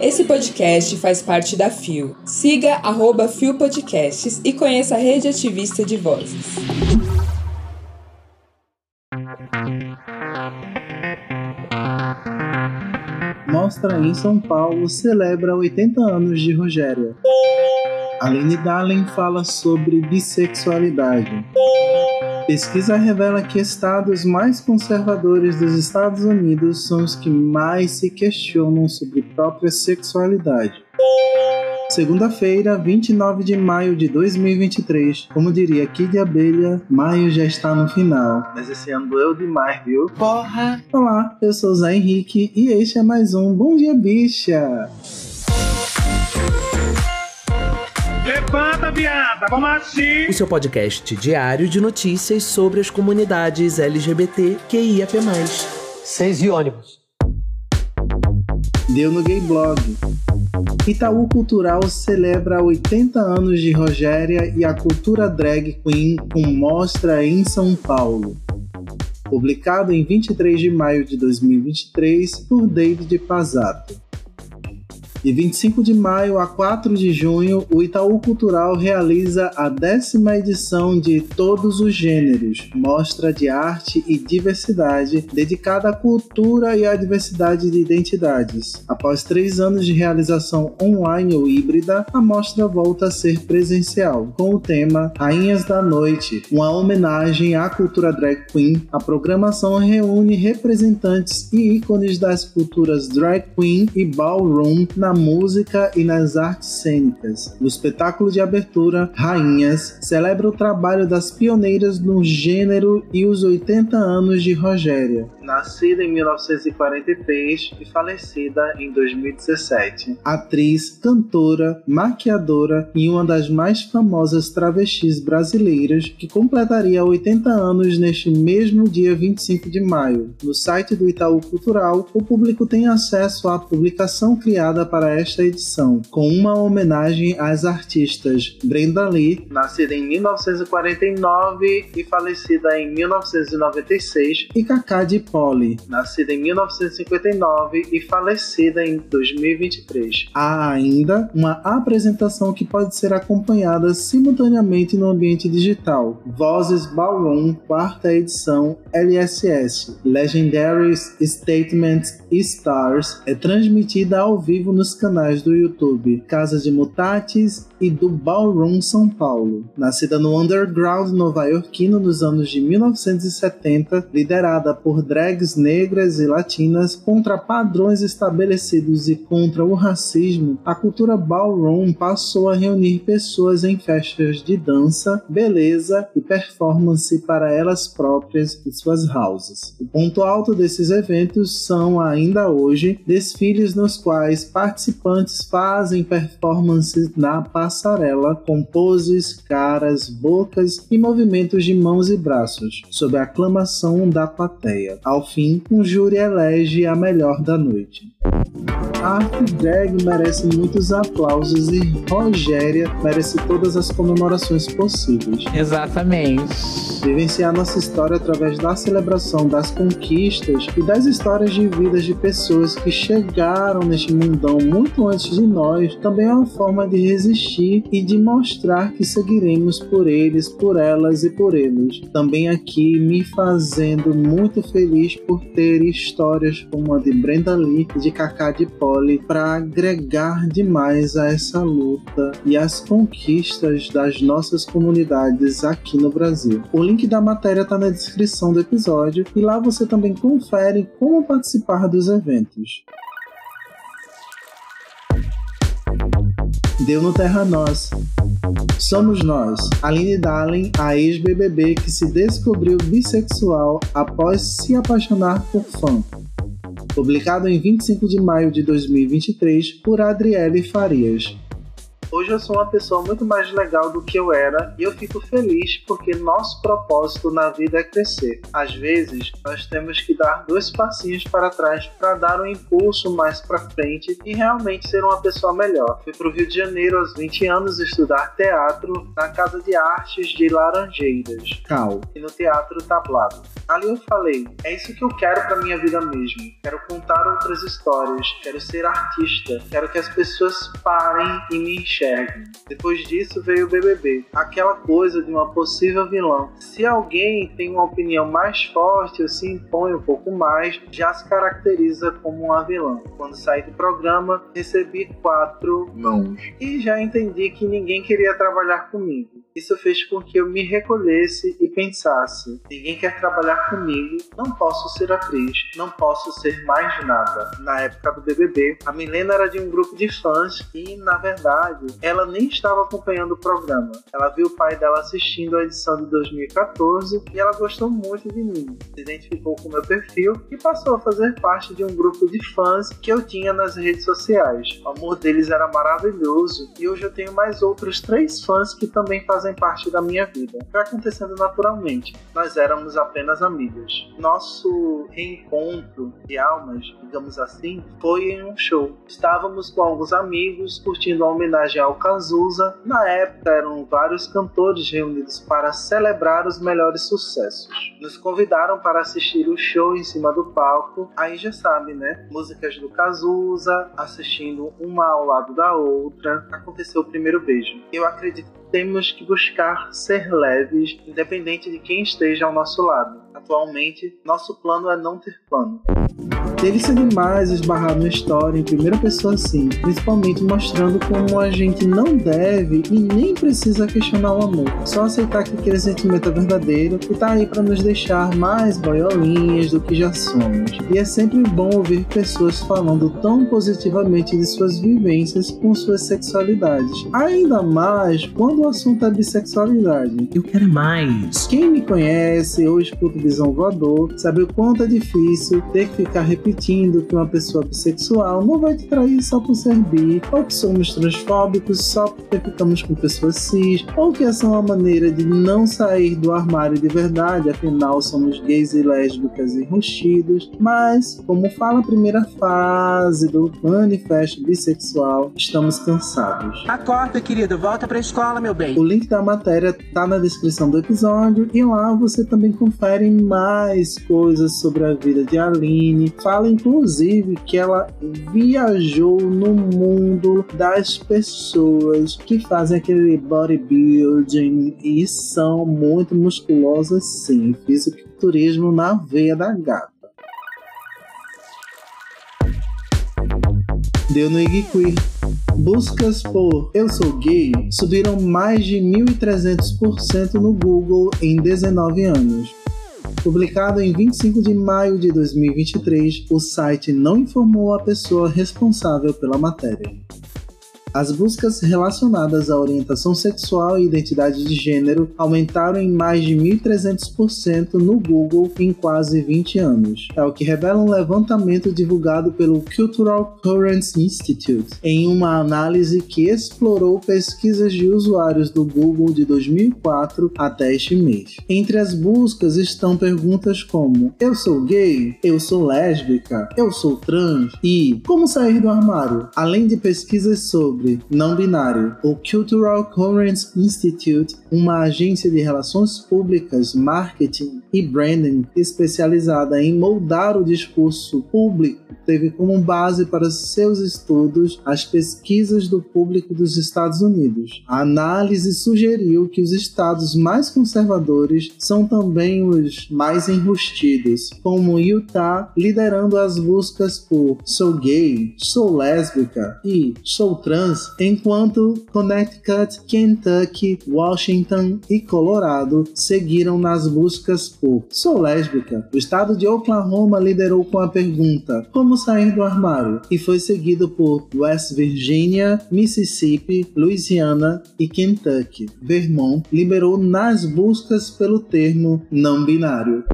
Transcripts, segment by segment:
Esse podcast faz parte da FIO. Siga arroba FIO Podcasts e conheça a rede ativista de vozes. Mostra em São Paulo celebra 80 anos de Rogéria. Aline Dallin fala sobre bissexualidade. Pesquisa revela que estados mais conservadores dos Estados Unidos são os que mais se questionam sobre própria sexualidade. Segunda-feira, 29 de maio de 2023. Como diria Kid Abelha, maio já está no final. Mas esse ano doeu demais, viu? Porra! Olá, eu sou o Zé Henrique e este é mais um Bom Dia Bicha. Vamos assim! O seu podcast diário de notícias sobre as comunidades LGBT QIAP+. Seis e ônibus. Deu no Gay Blog. Itaú Cultural celebra 80 anos de Rogéria e a cultura drag queen com mostra em São Paulo. Publicado em 23 de maio de 2023 por David Pazato. De 25 de maio a 4 de junho, o Itaú Cultural realiza a décima edição de Todos os Gêneros, mostra de arte e diversidade dedicada à cultura e à diversidade de identidades. Após três anos de realização online ou híbrida, a mostra volta a ser presencial, com o tema Rainhas da Noite, uma homenagem à cultura drag queen. A programação reúne representantes e ícones das culturas drag queen e ballroom na música e nas artes cênicas. O espetáculo de abertura, Rainhas, celebra o trabalho das pioneiras no gênero e os 80 anos de Rogéria, nascida em 1943 e falecida em 2017. Atriz, cantora, maquiadora e uma das mais famosas travestis brasileiras que completaria 80 anos neste mesmo dia 25 de maio. No site do Itaú Cultural, o público tem acesso à publicação criada para esta edição, com uma homenagem às artistas Brenda Lee, nascida em 1949 e falecida em 1996, e Cacá de Nascida em 1959 e falecida em 2023. Há ainda uma apresentação que pode ser acompanhada simultaneamente no ambiente digital. Vozes Ballroom, quarta edição LSS, Legendary Statements Stars, é transmitida ao vivo nos canais do YouTube Casa de Mutatis e do Ballroom São Paulo. Nascida no underground nova-iorquino nos anos de 1970, liderada por drags negras e latinas contra padrões estabelecidos e contra o racismo, a cultura ballroom passou a reunir pessoas em festas de dança, beleza e performance para elas próprias e suas houses. O ponto alto desses eventos são ainda hoje desfiles nos quais participantes fazem performances na passarela com poses, caras, bocas e movimentos de mãos e braços, sob a aclamação da plateia. Ao fim, um júri elege a melhor da noite. A arte drag merece muitos aplausos e Rogéria merece todas as comemorações possíveis. Exatamente. Vivenciar nossa história através da celebração das conquistas e das histórias de vidas de pessoas que chegaram neste mundão muito antes de nós também é uma forma de resistir e de mostrar que seguiremos por eles, por elas e por eles. Também aqui me fazendo muito feliz por ter histórias como a de Brenda Lee e de Kaká de Pó para agregar demais a essa luta e as conquistas das nossas comunidades aqui no Brasil. O link da matéria está na descrição do episódio e lá você também confere como participar dos eventos. Deu no Terra Nós. Somos nós, Aline Darling, a ex-BBB que se descobriu bissexual após se apaixonar por fã publicado em 25 de maio de 2023 por Adriele Farias. Hoje eu sou uma pessoa muito mais legal do que eu era e eu fico feliz porque nosso propósito na vida é crescer. Às vezes, nós temos que dar dois passinhos para trás para dar um impulso mais para frente e realmente ser uma pessoa melhor. Fui para o Rio de Janeiro aos 20 anos estudar teatro na Casa de Artes de Laranjeiras, Cal. e no Teatro Tablado. Ali eu falei, é isso que eu quero para minha vida mesmo. Quero contar outras histórias, quero ser artista, quero que as pessoas parem e me enxerguem. Depois disso veio o BBB, aquela coisa de uma possível vilã. Se alguém tem uma opinião mais forte ou se impõe um pouco mais, já se caracteriza como uma vilã. Quando saí do programa, recebi quatro mãos e já entendi que ninguém queria trabalhar comigo. Isso fez com que eu me recolhesse e pensasse: ninguém quer trabalhar comigo, não posso ser atriz, não posso ser mais nada. Na época do BBB, a Milena era de um grupo de fãs e, na verdade, ela nem estava acompanhando o programa. Ela viu o pai dela assistindo a edição de 2014 e ela gostou muito de mim. Se identificou com meu perfil e passou a fazer parte de um grupo de fãs que eu tinha nas redes sociais. O amor deles era maravilhoso e hoje eu tenho mais outros três fãs que também fazem parte da minha vida. Foi acontecendo naturalmente. Nós éramos apenas amigas. Nosso reencontro de almas, digamos assim, foi em um show. Estávamos com alguns amigos curtindo a homenagem ao Cazuza. Na época eram vários cantores reunidos para celebrar os melhores sucessos. Nos convidaram para assistir o show em cima do palco. Aí já sabe, né? Músicas do Cazuza, assistindo uma ao lado da outra. Aconteceu o primeiro beijo. Eu acredito temos que buscar ser leves, independente de quem esteja ao nosso lado. Atualmente, nosso plano é não ter plano. Delícia demais esbarrar numa história em primeira pessoa assim, principalmente mostrando como a gente não deve e nem precisa questionar o amor. Só aceitar que aquele sentimento é verdadeiro e tá aí para nos deixar mais boiolinhas do que já somos. E é sempre bom ouvir pessoas falando tão positivamente de suas vivências com suas sexualidades. Ainda mais quando o assunto é bissexualidade. Eu quero mais. Quem me conhece ou escuta Visão Voador sabe o quanto é difícil ter que ficar repetindo que uma pessoa bissexual não vai te trair só por ser bi, ou que somos transfóbicos só porque ficamos com pessoas cis, ou que essa é uma maneira de não sair do armário de verdade, afinal somos gays e lésbicas enrustidos. Mas, como fala a primeira fase do manifesto bissexual, estamos cansados. Acorda, querido, volta pra escola, meu bem. O link da matéria tá na descrição do episódio e lá você também confere mais coisas sobre a vida de Aline. Fala inclusive que ela viajou no mundo das pessoas que fazem aquele bodybuilding e são muito musculosas sim. Fisiculturismo na veia da gata. Deu no Iguiqui. Buscas por Eu Sou Gay subiram mais de 1.300% no Google em 19 anos. Publicado em 25 de maio de 2023, o site não informou a pessoa responsável pela matéria. As buscas relacionadas à orientação sexual e identidade de gênero aumentaram em mais de 1.300% no Google em quase 20 anos. É o que revela um levantamento divulgado pelo Cultural Currents Institute em uma análise que explorou pesquisas de usuários do Google de 2004 até este mês. Entre as buscas estão perguntas como: Eu sou gay? Eu sou lésbica? Eu sou trans? E como sair do armário? Além de pesquisas sobre não binário. O Cultural Currents Institute, uma agência de relações públicas, marketing e branding especializada em moldar o discurso público, teve como base para seus estudos as pesquisas do público dos Estados Unidos. A análise sugeriu que os estados mais conservadores são também os mais enrustidos, como Utah liderando as buscas por sou gay, sou lésbica e sou trans enquanto Connecticut, Kentucky, Washington e Colorado seguiram nas buscas por Sou lésbica. O estado de Oklahoma liderou com a pergunta Como sair do armário? e foi seguido por West Virginia, Mississippi, Louisiana e Kentucky. Vermont liberou nas buscas pelo termo não binário.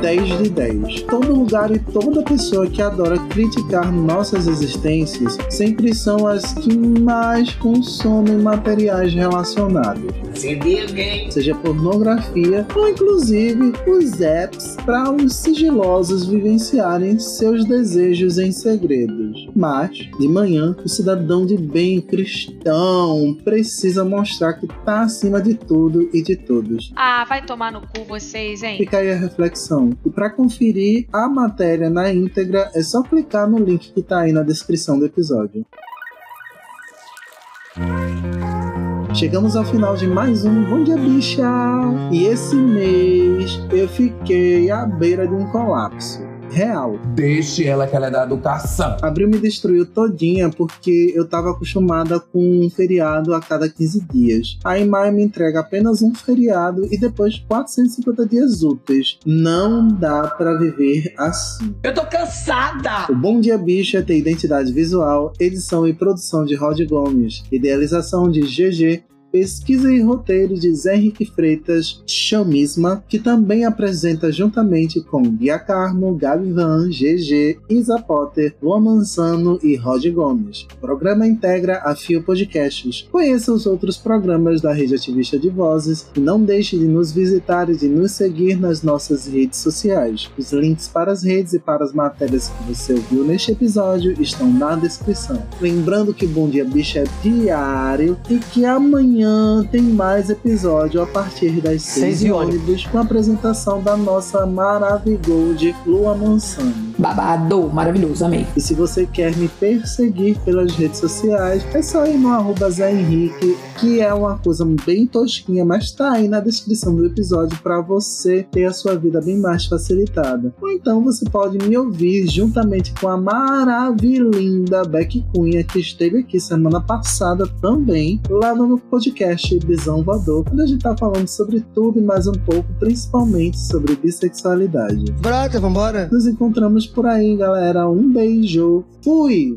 10 de 10. Todo lugar e toda pessoa que adora criticar nossas existências sempre são as que mais consomem materiais relacionados. Seja pornografia ou inclusive os apps para os sigilosos vivenciarem seus desejos em segredos. Mas, de manhã, o cidadão de bem cristão precisa mostrar que tá acima de tudo e de todos. Ah, vai tomar no cu vocês, hein? Fica aí a reflexão. E para conferir a matéria na íntegra, é só clicar no link que tá aí na descrição do episódio. Chegamos ao final de mais um Bom Dia Bicha! E esse mês eu fiquei à beira de um colapso real. Deixe ela que ela é da educação. Abril me destruiu todinha porque eu tava acostumada com um feriado a cada 15 dias. Aí Maio me entrega apenas um feriado e depois 450 dias úteis. Não dá para viver assim. Eu tô cansada! O Bom Dia Bicha tem identidade visual, edição e produção de Rod Gomes, idealização de GG pesquisa e roteiro de Zé Henrique Freitas Chamisma, que também apresenta juntamente com Guia Carmo, Gabi Van, GG, Isa Potter, Luan Manzano e Rod Gomes. O programa integra a Fio Podcasts. Conheça os outros programas da Rede Ativista de Vozes e não deixe de nos visitar e de nos seguir nas nossas redes sociais. Os links para as redes e para as matérias que você ouviu neste episódio estão na descrição. Lembrando que Bom Dia Bicha é diário e que amanhã amanhã tem mais episódio a partir das 6 de ônibus com a apresentação da nossa Maravigold Lua Mansano. Babado, maravilhoso, amei. E se você quer me perseguir pelas redes sociais, é só ir no arroba Zé Henrique, que é uma coisa bem tosquinha, mas tá aí na descrição do episódio para você ter a sua vida bem mais facilitada. Ou então você pode me ouvir juntamente com a maravilhinda Beck Cunha, que esteve aqui semana passada também, lá no podcast podcast Bisão Voador, onde a gente tá falando sobre tudo e mais um pouco, principalmente sobre bissexualidade. Brota, vambora! Nos encontramos por aí, galera. Um beijo. Fui!